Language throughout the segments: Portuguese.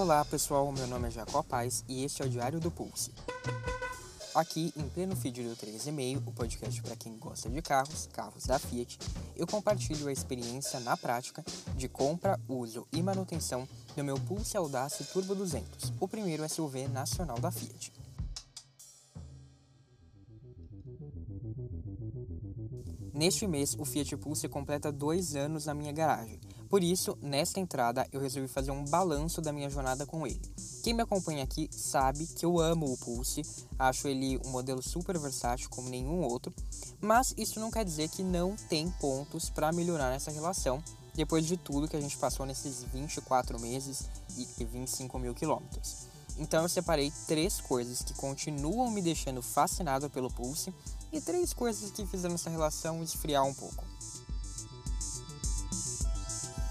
Olá pessoal, meu nome é Jacó Paz e este é o Diário do Pulse. Aqui, em pleno feed do 3,5, o podcast para quem gosta de carros, carros da Fiat, eu compartilho a experiência na prática de compra, uso e manutenção do meu Pulse Audace Turbo 200, o primeiro SUV nacional da Fiat. Neste mês, o Fiat Pulse completa dois anos na minha garagem. Por isso, nesta entrada, eu resolvi fazer um balanço da minha jornada com ele. Quem me acompanha aqui sabe que eu amo o Pulse, acho ele um modelo super versátil como nenhum outro, mas isso não quer dizer que não tem pontos para melhorar nessa relação depois de tudo que a gente passou nesses 24 meses e 25 mil quilômetros. Então eu separei três coisas que continuam me deixando fascinado pelo Pulse e três coisas que fizeram essa relação esfriar um pouco.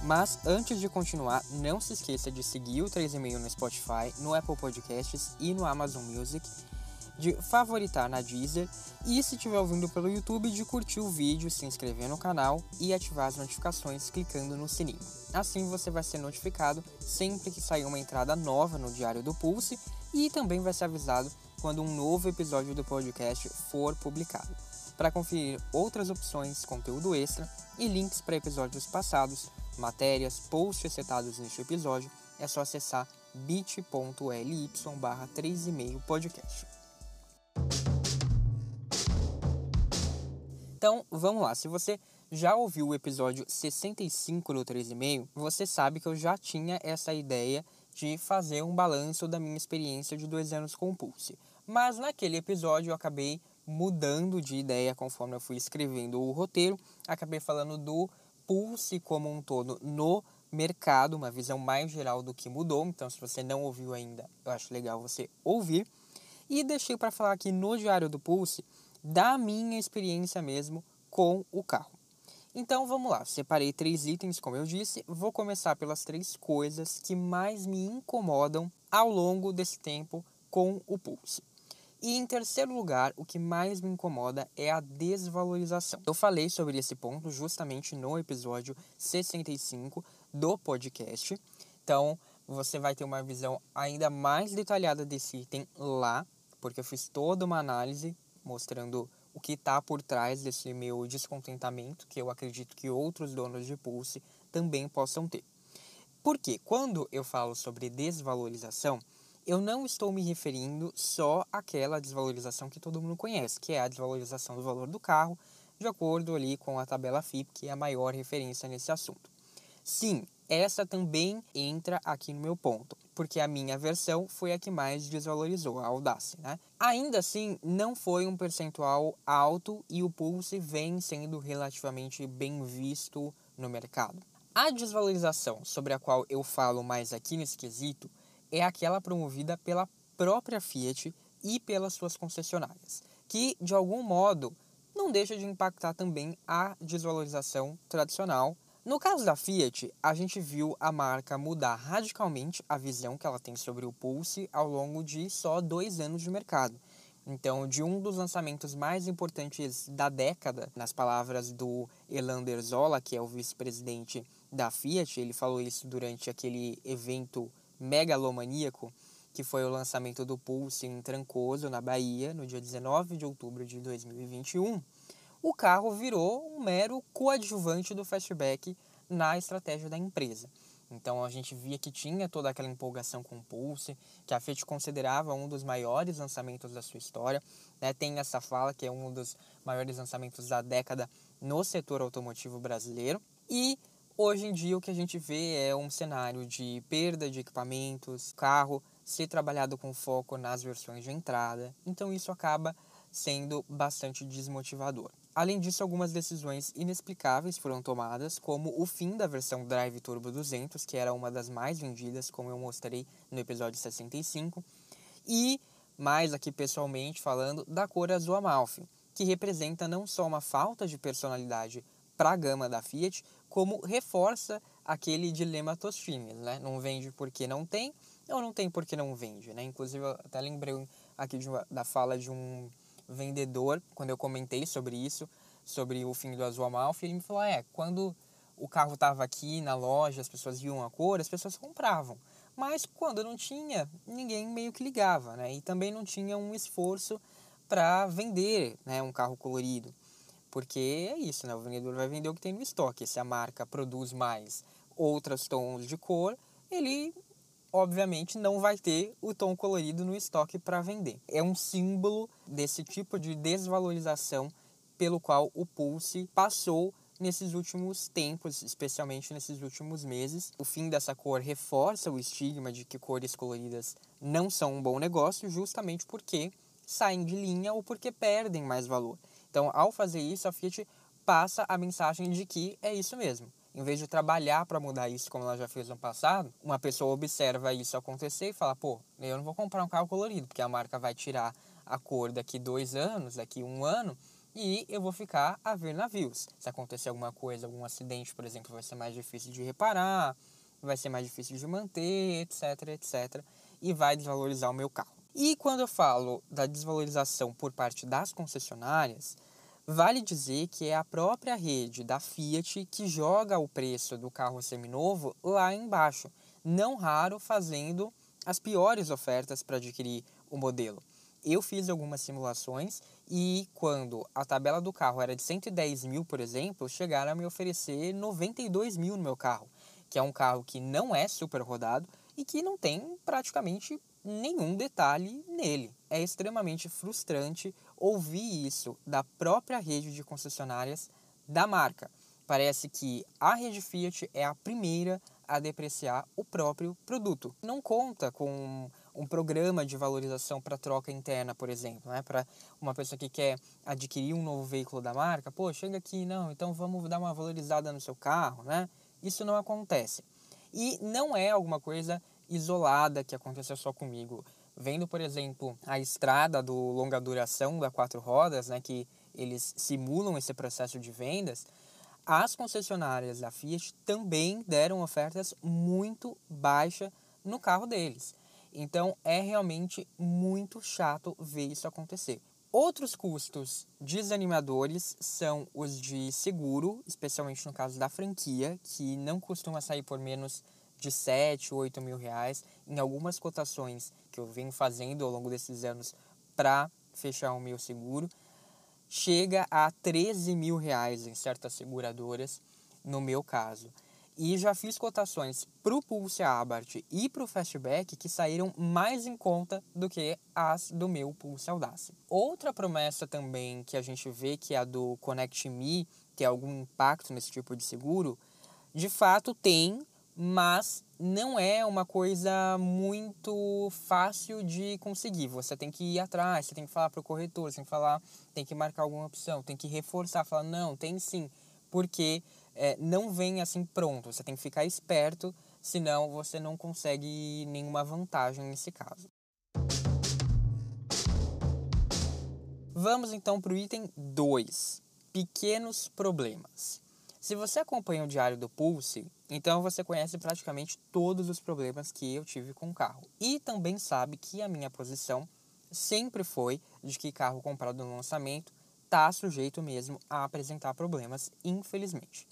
Mas antes de continuar, não se esqueça de seguir o 3,5 no Spotify, no Apple Podcasts e no Amazon Music, de favoritar na Deezer e se estiver ouvindo pelo YouTube, de curtir o vídeo, se inscrever no canal e ativar as notificações clicando no sininho. Assim você vai ser notificado sempre que sair uma entrada nova no Diário do Pulse e também vai ser avisado quando um novo episódio do podcast for publicado. Para conferir outras opções, conteúdo extra e links para episódios passados, matérias, posts citados neste episódio, é só acessar bit.ly barra 3,5 podcast. Então, vamos lá. Se você já ouviu o episódio 65 do 3,5, você sabe que eu já tinha essa ideia de fazer um balanço da minha experiência de dois anos com o Pulse. Mas naquele episódio eu acabei mudando de ideia conforme eu fui escrevendo o roteiro, acabei falando do Pulse como um todo no mercado, uma visão mais geral do que mudou. Então, se você não ouviu ainda, eu acho legal você ouvir. E deixei para falar aqui no Diário do Pulse da minha experiência mesmo com o carro. Então vamos lá, separei três itens, como eu disse. Vou começar pelas três coisas que mais me incomodam ao longo desse tempo com o Pulse. E em terceiro lugar, o que mais me incomoda é a desvalorização. Eu falei sobre esse ponto justamente no episódio 65 do podcast. Então, você vai ter uma visão ainda mais detalhada desse item lá, porque eu fiz toda uma análise mostrando o que está por trás desse meu descontentamento, que eu acredito que outros donos de Pulse também possam ter. Porque quando eu falo sobre desvalorização, eu não estou me referindo só àquela desvalorização que todo mundo conhece, que é a desvalorização do valor do carro, de acordo ali com a tabela FIP, que é a maior referência nesse assunto. Sim, essa também entra aqui no meu ponto, porque a minha versão foi a que mais desvalorizou, a Audace. Né? Ainda assim, não foi um percentual alto e o Pulse vem sendo relativamente bem visto no mercado. A desvalorização sobre a qual eu falo mais aqui nesse quesito é aquela promovida pela própria Fiat e pelas suas concessionárias, que de algum modo não deixa de impactar também a desvalorização tradicional no caso da Fiat, a gente viu a marca mudar radicalmente a visão que ela tem sobre o Pulse ao longo de só dois anos de mercado. Então, de um dos lançamentos mais importantes da década, nas palavras do Elander Zola, que é o vice-presidente da Fiat, ele falou isso durante aquele evento megalomaníaco, que foi o lançamento do Pulse em Trancoso, na Bahia, no dia 19 de outubro de 2021 o carro virou um mero coadjuvante do fastback na estratégia da empresa. Então a gente via que tinha toda aquela empolgação com o Pulse, que a Fiat considerava um dos maiores lançamentos da sua história. Né? Tem essa fala que é um dos maiores lançamentos da década no setor automotivo brasileiro. E hoje em dia o que a gente vê é um cenário de perda de equipamentos, carro ser trabalhado com foco nas versões de entrada. Então isso acaba sendo bastante desmotivador. Além disso, algumas decisões inexplicáveis foram tomadas, como o fim da versão Drive Turbo 200, que era uma das mais vendidas, como eu mostrei no episódio 65, e, mais aqui pessoalmente falando, da cor azul Amalfi, que representa não só uma falta de personalidade para a gama da Fiat, como reforça aquele dilema Tostines, né? Não vende porque não tem, ou não tem porque não vende, né? Inclusive, eu até lembrei aqui uma, da fala de um vendedor, quando eu comentei sobre isso, sobre o fim do Azul Amalfi, ele me falou: é, quando o carro estava aqui na loja, as pessoas viam a cor, as pessoas compravam. Mas quando não tinha, ninguém meio que ligava, né? E também não tinha um esforço para vender né, um carro colorido. Porque é isso, né? O vendedor vai vender o que tem no estoque. Se a marca produz mais outros tons de cor, ele obviamente não vai ter o tom colorido no estoque para vender. É um símbolo desse tipo de desvalorização pelo qual o Pulse passou nesses últimos tempos, especialmente nesses últimos meses. O fim dessa cor reforça o estigma de que cores coloridas não são um bom negócio, justamente porque saem de linha ou porque perdem mais valor. Então, ao fazer isso, a Fiat passa a mensagem de que é isso mesmo. Em vez de trabalhar para mudar isso, como ela já fez no passado, uma pessoa observa isso acontecer e fala: pô, eu não vou comprar um carro colorido, porque a marca vai tirar a cor daqui dois anos, daqui um ano, e eu vou ficar a ver navios. Se acontecer alguma coisa, algum acidente, por exemplo, vai ser mais difícil de reparar, vai ser mais difícil de manter, etc, etc, e vai desvalorizar o meu carro. E quando eu falo da desvalorização por parte das concessionárias, vale dizer que é a própria rede da Fiat que joga o preço do carro seminovo lá embaixo, não raro fazendo as piores ofertas para adquirir o modelo. Eu fiz algumas simulações e quando a tabela do carro era de 110 mil, por exemplo, chegaram a me oferecer 92 mil no meu carro, que é um carro que não é super rodado e que não tem praticamente nenhum detalhe nele. É extremamente frustrante ouvir isso da própria rede de concessionárias da marca. Parece que a rede Fiat é a primeira a depreciar o próprio produto. Não conta com um programa de valorização para troca interna, por exemplo, né? Para uma pessoa que quer adquirir um novo veículo da marca, pô, chega aqui, não, então vamos dar uma valorizada no seu carro, né? Isso não acontece. E não é alguma coisa isolada que aconteceu só comigo. Vendo, por exemplo, a estrada do longa duração da quatro rodas, né, que eles simulam esse processo de vendas, as concessionárias da Fiat também deram ofertas muito baixas no carro deles. Então é realmente muito chato ver isso acontecer. Outros custos desanimadores são os de seguro, especialmente no caso da franquia, que não costuma sair por menos de 7, 8 mil reais. Em algumas cotações que eu venho fazendo ao longo desses anos para fechar o meu seguro, chega a 13 mil reais em certas seguradoras, no meu caso. E já fiz cotações para o Pulse Abarth e para o Fastback que saíram mais em conta do que as do meu Pulse Audace. Outra promessa também que a gente vê que é a do Connect Me, tem algum impacto nesse tipo de seguro, de fato tem, mas não é uma coisa muito fácil de conseguir. Você tem que ir atrás, você tem que falar para o corretor, você tem que falar, tem que marcar alguma opção, tem que reforçar, falar, não, tem sim, porque é, não vem assim pronto. Você tem que ficar esperto, senão você não consegue nenhuma vantagem nesse caso. Vamos então para o item 2: pequenos problemas. Se você acompanha o diário do Pulse, então você conhece praticamente todos os problemas que eu tive com o carro. E também sabe que a minha posição sempre foi de que carro comprado no lançamento está sujeito mesmo a apresentar problemas, infelizmente.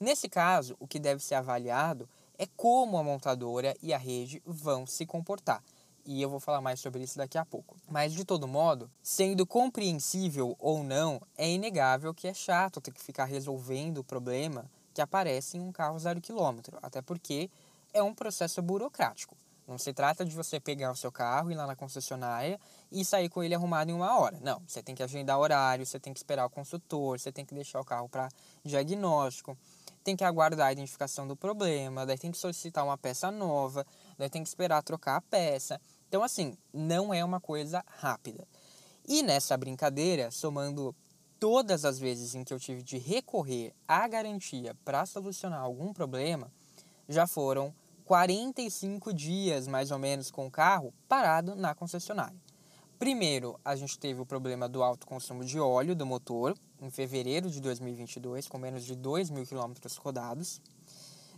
Nesse caso, o que deve ser avaliado é como a montadora e a rede vão se comportar. E eu vou falar mais sobre isso daqui a pouco. Mas de todo modo, sendo compreensível ou não, é inegável que é chato ter que ficar resolvendo o problema que aparece em um carro zero quilômetro, até porque é um processo burocrático. Não se trata de você pegar o seu carro, ir lá na concessionária e sair com ele arrumado em uma hora. Não, você tem que agendar horário, você tem que esperar o consultor, você tem que deixar o carro para diagnóstico tem que aguardar a identificação do problema, daí tem que solicitar uma peça nova, daí tem que esperar trocar a peça. Então, assim, não é uma coisa rápida. E nessa brincadeira, somando todas as vezes em que eu tive de recorrer à garantia para solucionar algum problema, já foram 45 dias mais ou menos com o carro parado na concessionária. Primeiro, a gente teve o problema do alto consumo de óleo do motor, em fevereiro de 2022, com menos de 2 mil quilômetros rodados.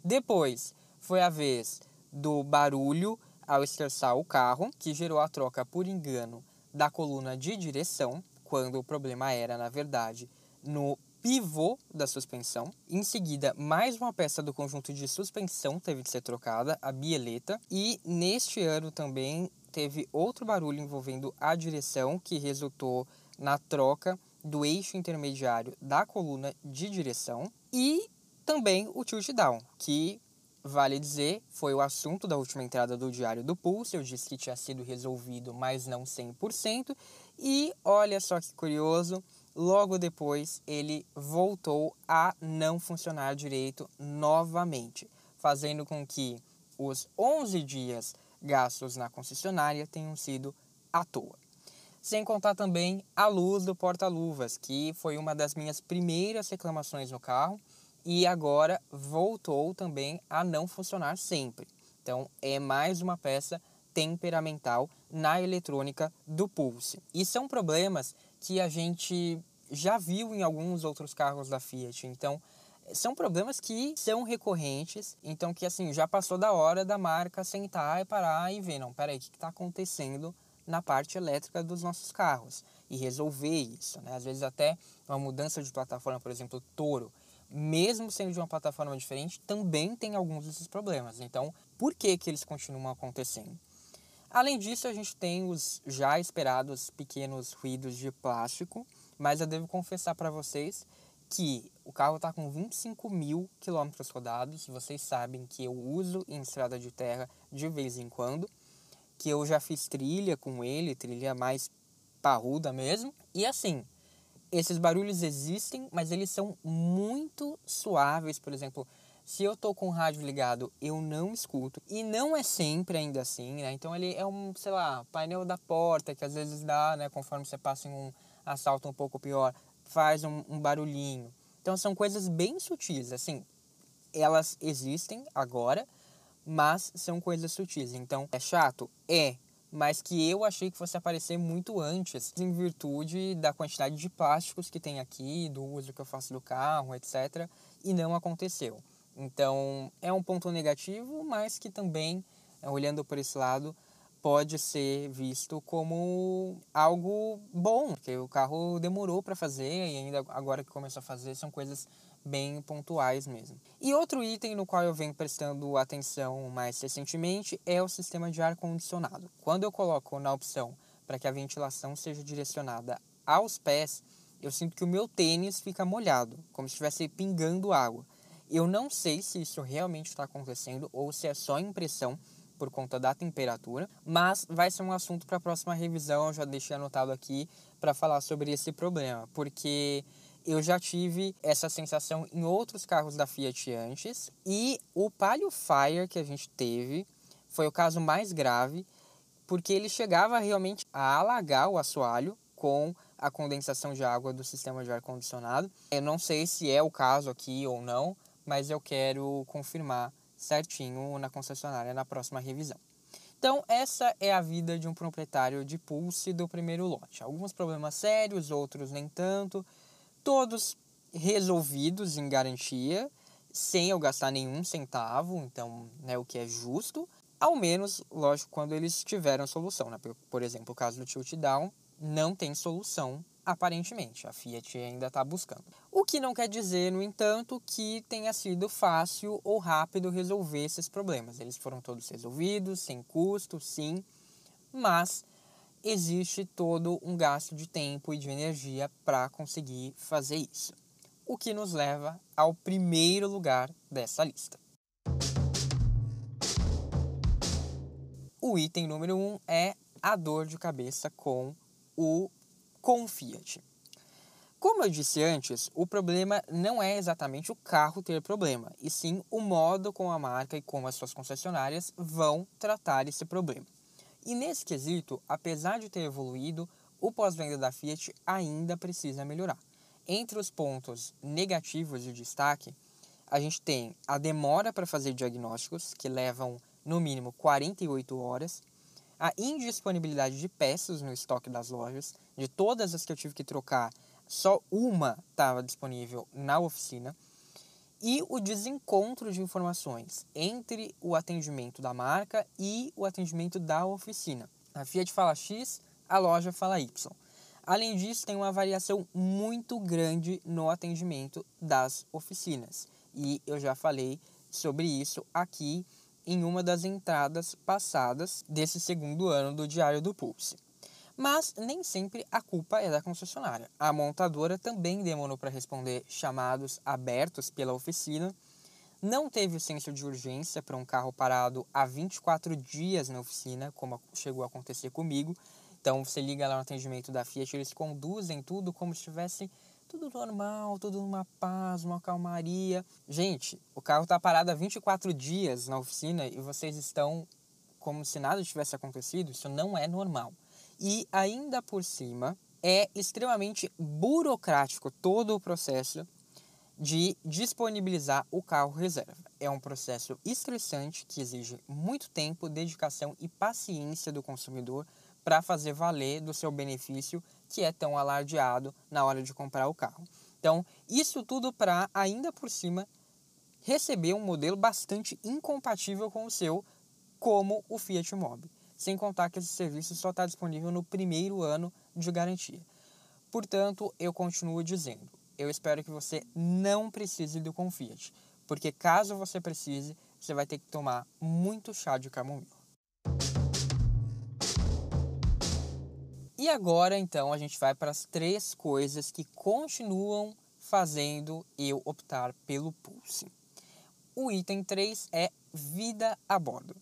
Depois, foi a vez do barulho ao estressar o carro, que gerou a troca por engano da coluna de direção, quando o problema era, na verdade, no pivô da suspensão. Em seguida, mais uma peça do conjunto de suspensão teve de ser trocada, a bieleta. E neste ano também teve outro barulho envolvendo a direção, que resultou na troca do eixo intermediário da coluna de direção. E também o tilt down, que Vale dizer, foi o assunto da última entrada do Diário do Pulse. Eu disse que tinha sido resolvido, mas não 100%. E olha só que curioso, logo depois ele voltou a não funcionar direito novamente, fazendo com que os 11 dias gastos na concessionária tenham sido à toa. Sem contar também a luz do porta-luvas, que foi uma das minhas primeiras reclamações no carro e agora voltou também a não funcionar sempre. Então é mais uma peça temperamental na eletrônica do Pulse. E são problemas que a gente já viu em alguns outros carros da Fiat. Então são problemas que são recorrentes, então que assim já passou da hora da marca sentar e parar e ver, não, peraí, o que está acontecendo na parte elétrica dos nossos carros e resolver isso, né? Às vezes até uma mudança de plataforma, por exemplo, Toro, mesmo sendo de uma plataforma diferente, também tem alguns desses problemas. Então, por que, que eles continuam acontecendo? Além disso, a gente tem os já esperados pequenos ruídos de plástico, mas eu devo confessar para vocês que o carro está com 25 mil quilômetros rodados. Vocês sabem que eu uso em estrada de terra de vez em quando, que eu já fiz trilha com ele, trilha mais parruda mesmo. E assim, esses barulhos existem, mas eles são muito suaves. Por exemplo, se eu tô com o rádio ligado, eu não escuto. E não é sempre ainda assim, né? Então ele é um, sei lá, painel da porta que às vezes dá, né? Conforme você passa em um assalto um pouco pior, faz um, um barulhinho. Então são coisas bem sutis, assim. Elas existem agora, mas são coisas sutis. Então é chato? É mas que eu achei que fosse aparecer muito antes, em virtude da quantidade de plásticos que tem aqui, do uso que eu faço do carro, etc. E não aconteceu. Então é um ponto negativo, mas que também, eh, olhando por esse lado, pode ser visto como algo bom, porque o carro demorou para fazer e ainda agora que começou a fazer são coisas bem pontuais mesmo. E outro item no qual eu venho prestando atenção mais recentemente é o sistema de ar condicionado. Quando eu coloco na opção para que a ventilação seja direcionada aos pés, eu sinto que o meu tênis fica molhado, como se estivesse pingando água. Eu não sei se isso realmente está acontecendo ou se é só impressão por conta da temperatura, mas vai ser um assunto para a próxima revisão. Eu já deixei anotado aqui para falar sobre esse problema, porque eu já tive essa sensação em outros carros da Fiat antes. E o Palio Fire que a gente teve foi o caso mais grave, porque ele chegava realmente a alagar o assoalho com a condensação de água do sistema de ar-condicionado. Eu não sei se é o caso aqui ou não, mas eu quero confirmar certinho na concessionária na próxima revisão. Então, essa é a vida de um proprietário de Pulse do primeiro lote. Alguns problemas sérios, outros nem tanto todos resolvidos em garantia, sem eu gastar nenhum centavo, então, né, o que é justo, ao menos, lógico, quando eles tiveram solução, né? Por, por exemplo, o caso do tilt down não tem solução aparentemente, a Fiat ainda está buscando. O que não quer dizer, no entanto, que tenha sido fácil ou rápido resolver esses problemas. Eles foram todos resolvidos, sem custo, sim, mas existe todo um gasto de tempo e de energia para conseguir fazer isso. O que nos leva ao primeiro lugar dessa lista. O item número 1 um é a dor de cabeça com o com Fiat. Como eu disse antes, o problema não é exatamente o carro ter problema, e sim o modo como a marca e como as suas concessionárias vão tratar esse problema. E nesse quesito, apesar de ter evoluído, o pós-venda da Fiat ainda precisa melhorar. Entre os pontos negativos de destaque, a gente tem a demora para fazer diagnósticos, que levam no mínimo 48 horas, a indisponibilidade de peças no estoque das lojas, de todas as que eu tive que trocar, só uma estava disponível na oficina e o desencontro de informações entre o atendimento da marca e o atendimento da oficina. A Fiat fala X, a loja fala Y. Além disso, tem uma variação muito grande no atendimento das oficinas. E eu já falei sobre isso aqui em uma das entradas passadas desse segundo ano do Diário do Pulse. Mas nem sempre a culpa é da concessionária. A montadora também demorou para responder chamados abertos pela oficina, não teve o senso de urgência para um carro parado há 24 dias na oficina, como chegou a acontecer comigo. Então você liga lá no atendimento da Fiat, eles conduzem tudo como se estivesse tudo normal, tudo numa paz, uma calmaria. Gente, o carro está parado há 24 dias na oficina e vocês estão como se nada tivesse acontecido. Isso não é normal. E ainda por cima, é extremamente burocrático todo o processo de disponibilizar o carro reserva. É um processo estressante que exige muito tempo, dedicação e paciência do consumidor para fazer valer do seu benefício que é tão alardeado na hora de comprar o carro. Então, isso tudo para ainda por cima receber um modelo bastante incompatível com o seu, como o Fiat Mobi. Sem contar que esse serviço só está disponível no primeiro ano de garantia. Portanto, eu continuo dizendo, eu espero que você não precise do Confiat, porque caso você precise, você vai ter que tomar muito chá de camomila. E agora, então, a gente vai para as três coisas que continuam fazendo eu optar pelo Pulse. O item 3 é vida a bordo.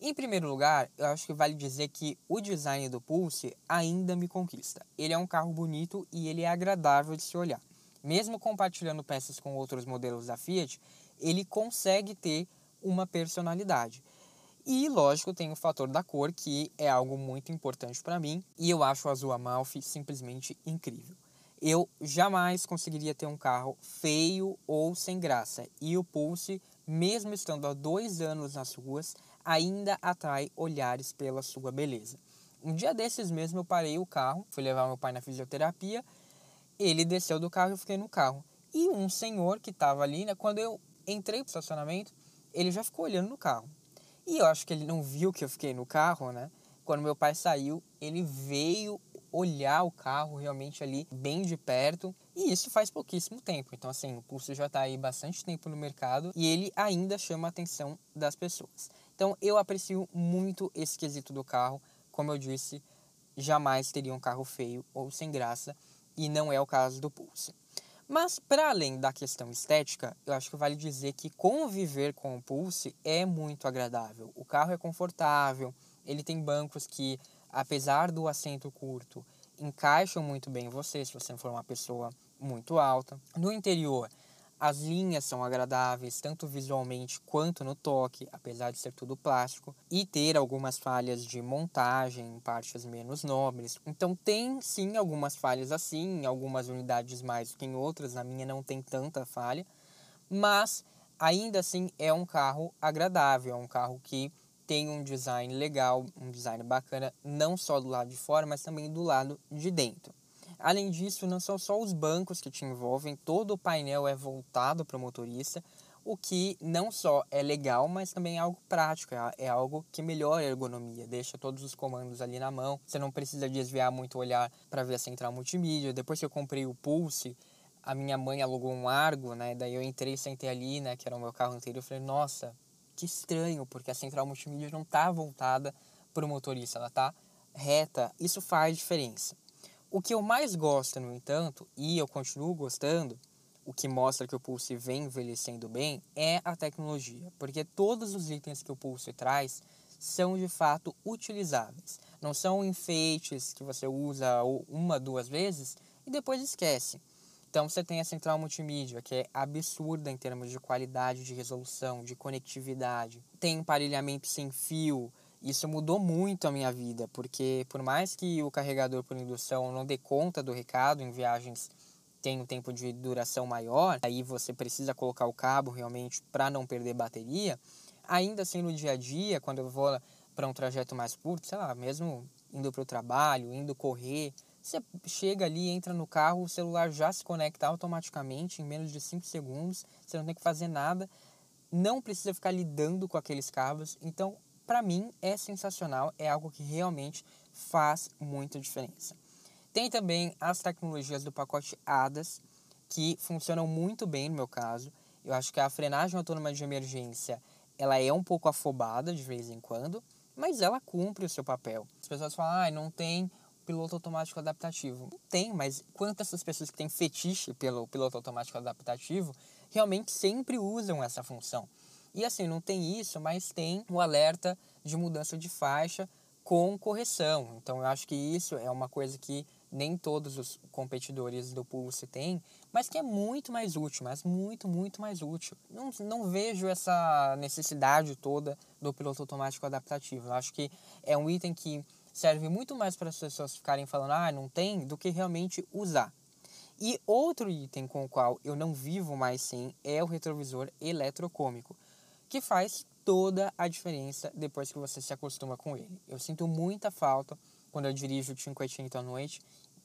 Em primeiro lugar, eu acho que vale dizer que o design do Pulse ainda me conquista. Ele é um carro bonito e ele é agradável de se olhar mesmo compartilhando peças com outros modelos da Fiat, ele consegue ter uma personalidade. E, lógico, tem o fator da cor, que é algo muito importante para mim, e eu acho o azul Amalfi simplesmente incrível. Eu jamais conseguiria ter um carro feio ou sem graça, e o Pulse, mesmo estando há dois anos nas ruas, ainda atrai olhares pela sua beleza. Um dia desses mesmo eu parei o carro, fui levar meu pai na fisioterapia ele desceu do carro e eu fiquei no carro. E um senhor que estava ali, né, quando eu entrei pro estacionamento, ele já ficou olhando no carro. E eu acho que ele não viu que eu fiquei no carro, né? Quando meu pai saiu, ele veio olhar o carro realmente ali bem de perto. E isso faz pouquíssimo tempo. Então, assim, o Pulse já está aí bastante tempo no mercado e ele ainda chama a atenção das pessoas. Então, eu aprecio muito esse quesito do carro. Como eu disse, jamais teria um carro feio ou sem graça e não é o caso do Pulse. Mas, para além da questão estética, eu acho que vale dizer que conviver com o Pulse é muito agradável. O carro é confortável, ele tem bancos que, apesar do assento curto, encaixam muito bem em você, se você for uma pessoa muito alta. No interior, as linhas são agradáveis, tanto visualmente quanto no toque, apesar de ser tudo plástico, e ter algumas falhas de montagem em partes menos nobres. Então tem sim algumas falhas assim, em algumas unidades mais do que em outras, na minha não tem tanta falha, mas ainda assim é um carro agradável, é um carro que tem um design legal, um design bacana, não só do lado de fora, mas também do lado de dentro. Além disso, não são só os bancos que te envolvem, todo o painel é voltado para o motorista, o que não só é legal, mas também é algo prático, é, é algo que melhora a ergonomia, deixa todos os comandos ali na mão, você não precisa desviar muito o olhar para ver a central multimídia. Depois que eu comprei o Pulse, a minha mãe alugou um Argo, né? Daí eu entrei, sentei ali, né? Que era o meu carro anterior. Eu falei, nossa, que estranho, porque a central multimídia não tá voltada para o motorista, ela tá reta. Isso faz diferença. O que eu mais gosto, no entanto, e eu continuo gostando, o que mostra que o Pulse vem envelhecendo bem, é a tecnologia, porque todos os itens que o Pulse traz são de fato utilizáveis. Não são enfeites que você usa uma, duas vezes e depois esquece. Então você tem a central multimídia, que é absurda em termos de qualidade de resolução, de conectividade. Tem emparelhamento sem fio, isso mudou muito a minha vida, porque por mais que o carregador por indução não dê conta do recado em viagens tem um tempo de duração maior, aí você precisa colocar o cabo realmente para não perder bateria. Ainda assim no dia a dia, quando eu vou para um trajeto mais curto, sei lá, mesmo indo para o trabalho, indo correr, você chega ali, entra no carro, o celular já se conecta automaticamente em menos de 5 segundos, você não tem que fazer nada, não precisa ficar lidando com aqueles cabos. Então, para mim é sensacional, é algo que realmente faz muita diferença. Tem também as tecnologias do pacote ADAS, que funcionam muito bem no meu caso. Eu acho que a frenagem autônoma de emergência ela é um pouco afobada de vez em quando, mas ela cumpre o seu papel. As pessoas falam, ah, não tem piloto automático adaptativo. Não tem, mas quantas essas pessoas que têm fetiche pelo piloto automático adaptativo realmente sempre usam essa função? E assim, não tem isso, mas tem o alerta de mudança de faixa com correção. Então eu acho que isso é uma coisa que nem todos os competidores do Pulse têm, mas que é muito mais útil, mas muito, muito mais útil. Não, não vejo essa necessidade toda do piloto automático adaptativo. Eu acho que é um item que serve muito mais para as pessoas ficarem falando, ah, não tem, do que realmente usar. E outro item com o qual eu não vivo mais sem é o retrovisor eletrocômico, que faz toda a diferença depois que você se acostuma com ele. Eu sinto muita falta quando eu dirijo o 580 à noite,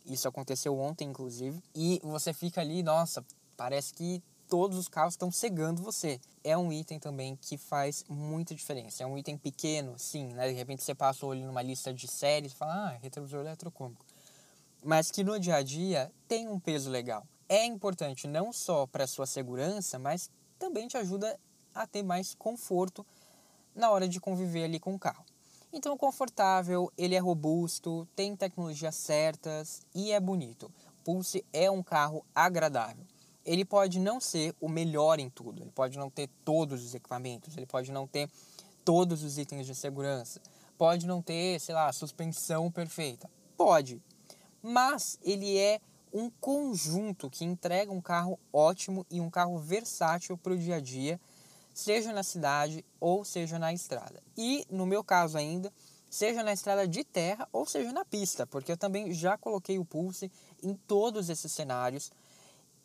isso aconteceu ontem inclusive, e você fica ali, nossa, parece que todos os carros estão cegando você. É um item também que faz muita diferença. É um item pequeno, sim, né? De repente você passa o olho numa lista de séries e fala, ah, retrovisor eletrocômico. Mas que no dia a dia tem um peso legal. É importante não só para sua segurança, mas também te ajuda a ter mais conforto na hora de conviver ali com o carro. Então, confortável, ele é robusto, tem tecnologias certas e é bonito. Pulse é um carro agradável ele pode não ser o melhor em tudo, ele pode não ter todos os equipamentos, ele pode não ter todos os itens de segurança, pode não ter, sei lá, suspensão perfeita. Pode. Mas ele é um conjunto que entrega um carro ótimo e um carro versátil para o dia a dia, seja na cidade ou seja na estrada. E no meu caso ainda, seja na estrada de terra ou seja na pista, porque eu também já coloquei o Pulse em todos esses cenários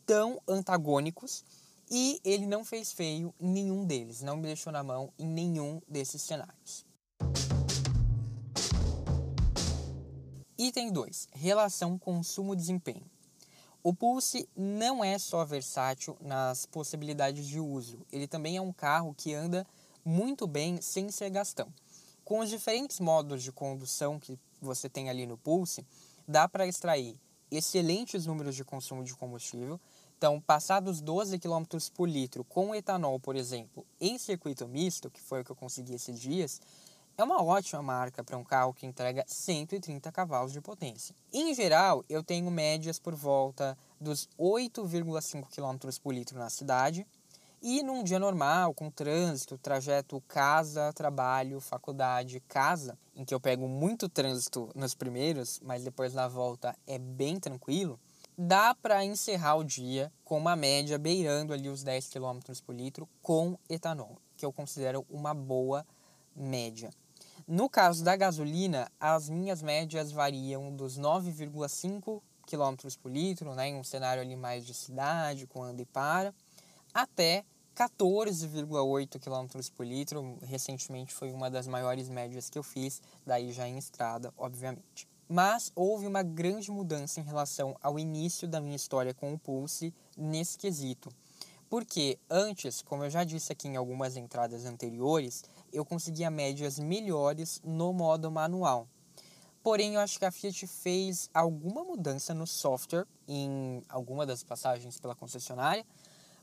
tão antagônicos e ele não fez feio em nenhum deles, não me deixou na mão em nenhum desses cenários. Item 2: Relação consumo-desempenho. O Pulse não é só versátil nas possibilidades de uso, ele também é um carro que anda muito bem sem ser gastão. Com os diferentes modos de condução que você tem ali no Pulse, dá para extrair excelentes números de consumo de combustível, então, passados 12 km por litro com etanol, por exemplo, em circuito misto, que foi o que eu consegui esses dias, é uma ótima marca para um carro que entrega 130 cavalos de potência. Em geral, eu tenho médias por volta dos 8,5 km por litro na cidade. E num dia normal, com trânsito, trajeto casa, trabalho, faculdade, casa, em que eu pego muito trânsito nos primeiros, mas depois na volta é bem tranquilo, dá para encerrar o dia com uma média beirando ali os 10 km por litro com etanol, que eu considero uma boa média. No caso da gasolina, as minhas médias variam dos 9,5 km por litro, né, em um cenário ali mais de cidade, com anda e para, até 14,8 km por litro. Recentemente foi uma das maiores médias que eu fiz, daí já em estrada, obviamente. Mas houve uma grande mudança em relação ao início da minha história com o Pulse nesse quesito. Porque antes, como eu já disse aqui em algumas entradas anteriores, eu conseguia médias melhores no modo manual. Porém, eu acho que a Fiat fez alguma mudança no software em alguma das passagens pela concessionária,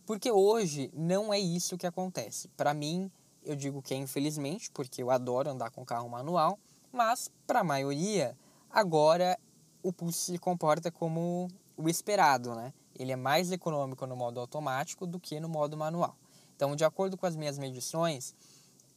porque hoje não é isso que acontece. Para mim, eu digo que é infelizmente, porque eu adoro andar com carro manual, mas para a maioria Agora, o Pulse se comporta como o esperado, né? Ele é mais econômico no modo automático do que no modo manual. Então, de acordo com as minhas medições,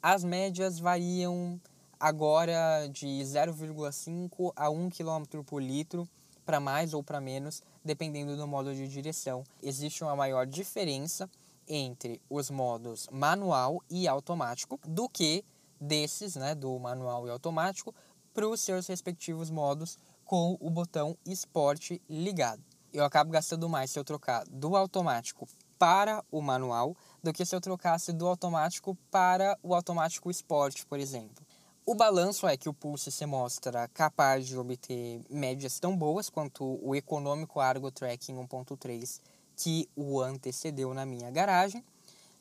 as médias variam agora de 0,5 a 1 km por litro para mais ou para menos, dependendo do modo de direção. Existe uma maior diferença entre os modos manual e automático do que desses, né, do manual e automático, para os seus respectivos modos com o botão esporte ligado. Eu acabo gastando mais se eu trocar do automático para o manual do que se eu trocasse do automático para o automático esporte, por exemplo. O balanço é que o Pulse se mostra capaz de obter médias tão boas quanto o econômico Argo Tracking 1.3 que o antecedeu na minha garagem,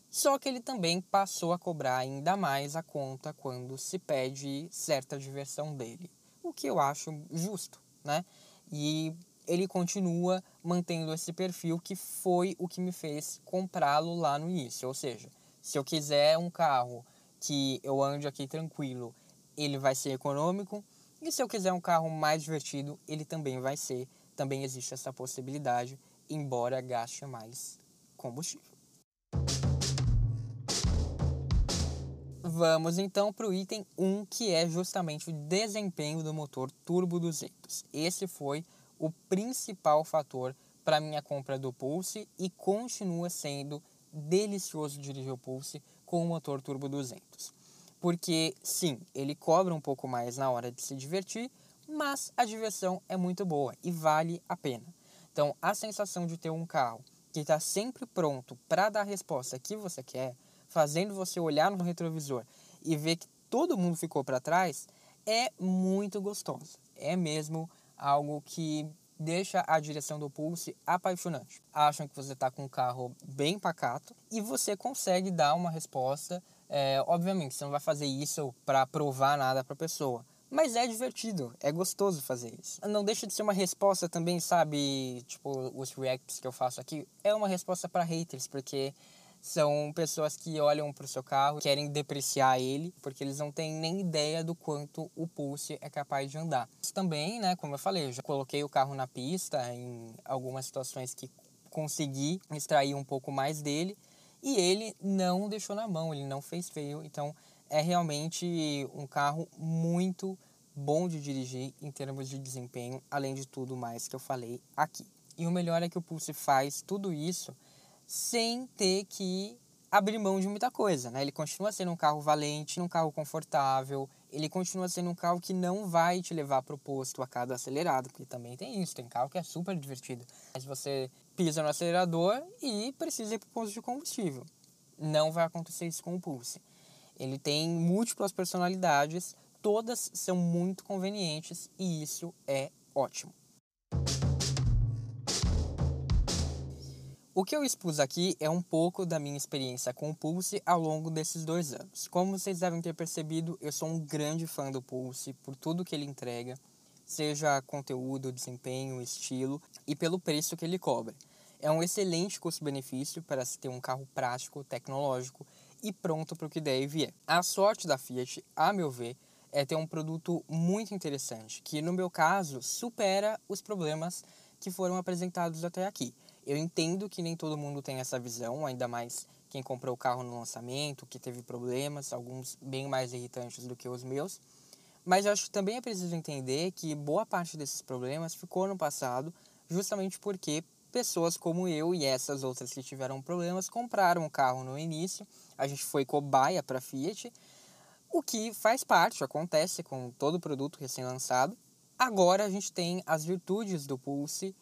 só que ele também passou a cobrar ainda mais a conta quando se pede certa diversão dele, o que eu acho justo, né? E ele continua mantendo esse perfil que foi o que me fez comprá-lo lá no início. Ou seja, se eu quiser um carro que eu ande aqui tranquilo, ele vai ser econômico. E se eu quiser um carro mais divertido, ele também vai ser. Também existe essa possibilidade, embora gaste mais combustível. Vamos então para o item 1, que é justamente o desempenho do motor Turbo 200. Esse foi o principal fator para minha compra do Pulse e continua sendo delicioso dirigir o Pulse com o motor Turbo 200. Porque sim, ele cobra um pouco mais na hora de se divertir, mas a diversão é muito boa e vale a pena. Então, a sensação de ter um carro que está sempre pronto para dar a resposta que você quer, fazendo você olhar no retrovisor e ver que todo mundo ficou para trás, é muito gostosa. É mesmo algo que deixa a direção do Pulse apaixonante. Acham que você está com um carro bem pacato e você consegue dar uma resposta. É, obviamente, você não vai fazer isso para provar nada para a pessoa, mas é divertido, é gostoso fazer isso. Não deixa de ser uma resposta também, sabe? Tipo, os reacts que eu faço aqui, é uma resposta para haters, porque são pessoas que olham para o seu carro, querem depreciar ele, porque eles não têm nem ideia do quanto o Pulse é capaz de andar. Isso também, né, como eu falei, eu já coloquei o carro na pista em algumas situações que consegui extrair um pouco mais dele e ele não deixou na mão, ele não fez feio, então é realmente um carro muito bom de dirigir em termos de desempenho, além de tudo mais que eu falei aqui. E o melhor é que o Pulse faz tudo isso sem ter que abrir mão de muita coisa, né? Ele continua sendo um carro valente, um carro confortável, ele continua sendo um carro que não vai te levar para o posto a cada acelerado, porque também tem isso, tem carro que é super divertido. Mas você pisa no acelerador e precisa ir para o posto de combustível. Não vai acontecer isso com o Pulse. Ele tem múltiplas personalidades, todas são muito convenientes e isso é ótimo. O que eu expus aqui é um pouco da minha experiência com o Pulse ao longo desses dois anos. Como vocês devem ter percebido, eu sou um grande fã do Pulse por tudo que ele entrega, seja conteúdo, desempenho, estilo e pelo preço que ele cobra. É um excelente custo-benefício para se ter um carro prático, tecnológico e pronto para o que der e vier. A sorte da Fiat, a meu ver, é ter um produto muito interessante, que no meu caso supera os problemas que foram apresentados até aqui. Eu entendo que nem todo mundo tem essa visão, ainda mais quem comprou o carro no lançamento, que teve problemas, alguns bem mais irritantes do que os meus. Mas eu acho que também é preciso entender que boa parte desses problemas ficou no passado, justamente porque pessoas como eu e essas outras que tiveram problemas compraram o carro no início. A gente foi cobaia para Fiat, o que faz parte, acontece com todo produto recém-lançado. Agora a gente tem as virtudes do Pulse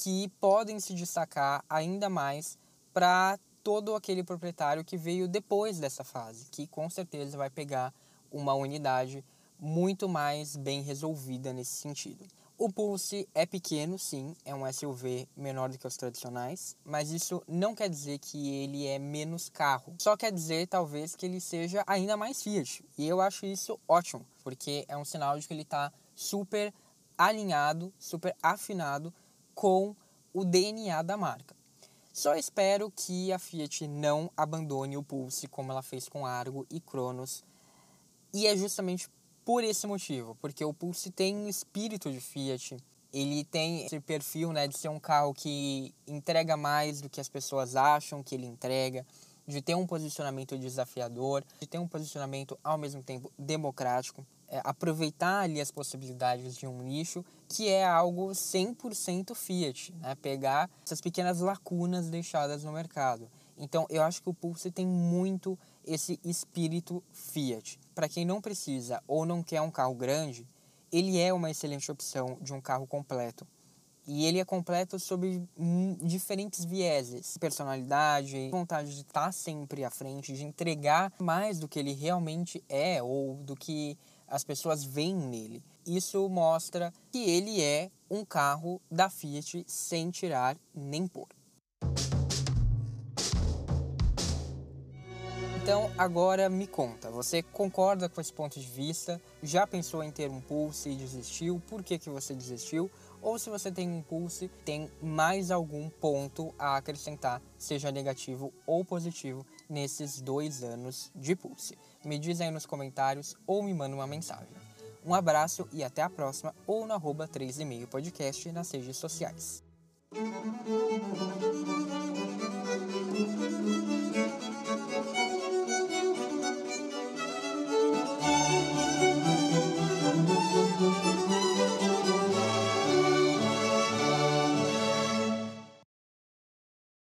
que podem se destacar ainda mais para todo aquele proprietário que veio depois dessa fase, que com certeza vai pegar uma unidade muito mais bem resolvida nesse sentido. O Pulse é pequeno, sim, é um SUV menor do que os tradicionais, mas isso não quer dizer que ele é menos carro. Só quer dizer, talvez, que ele seja ainda mais Fiat. E eu acho isso ótimo, porque é um sinal de que ele está super alinhado, super afinado com o DNA da marca. Só espero que a Fiat não abandone o Pulse como ela fez com Argo e Cronos. E é justamente por esse motivo, porque o Pulse tem um espírito de Fiat. Ele tem esse perfil né, de ser um carro que entrega mais do que as pessoas acham que ele entrega, de ter um posicionamento desafiador, de ter um posicionamento ao mesmo tempo democrático é, aproveitar ali as possibilidades de um nicho, que é algo 100% Fiat, né? pegar essas pequenas lacunas deixadas no mercado. Então, eu acho que o Pulse tem muito esse espírito Fiat. Para quem não precisa ou não quer um carro grande, ele é uma excelente opção de um carro completo. E ele é completo sob diferentes vieses, personalidade, vontade de estar sempre à frente, de entregar mais do que ele realmente é ou do que as pessoas veem nele. Isso mostra que ele é um carro da Fiat sem tirar nem pôr. Então, agora me conta, você concorda com esse ponto de vista? Já pensou em ter um Pulse e desistiu? Por que, que você desistiu? ou se você tem um Pulse, tem mais algum ponto a acrescentar, seja negativo ou positivo, nesses dois anos de Pulse. Me diz aí nos comentários ou me manda uma mensagem. Um abraço e até a próxima, ou no arroba 3,5 podcast nas redes sociais.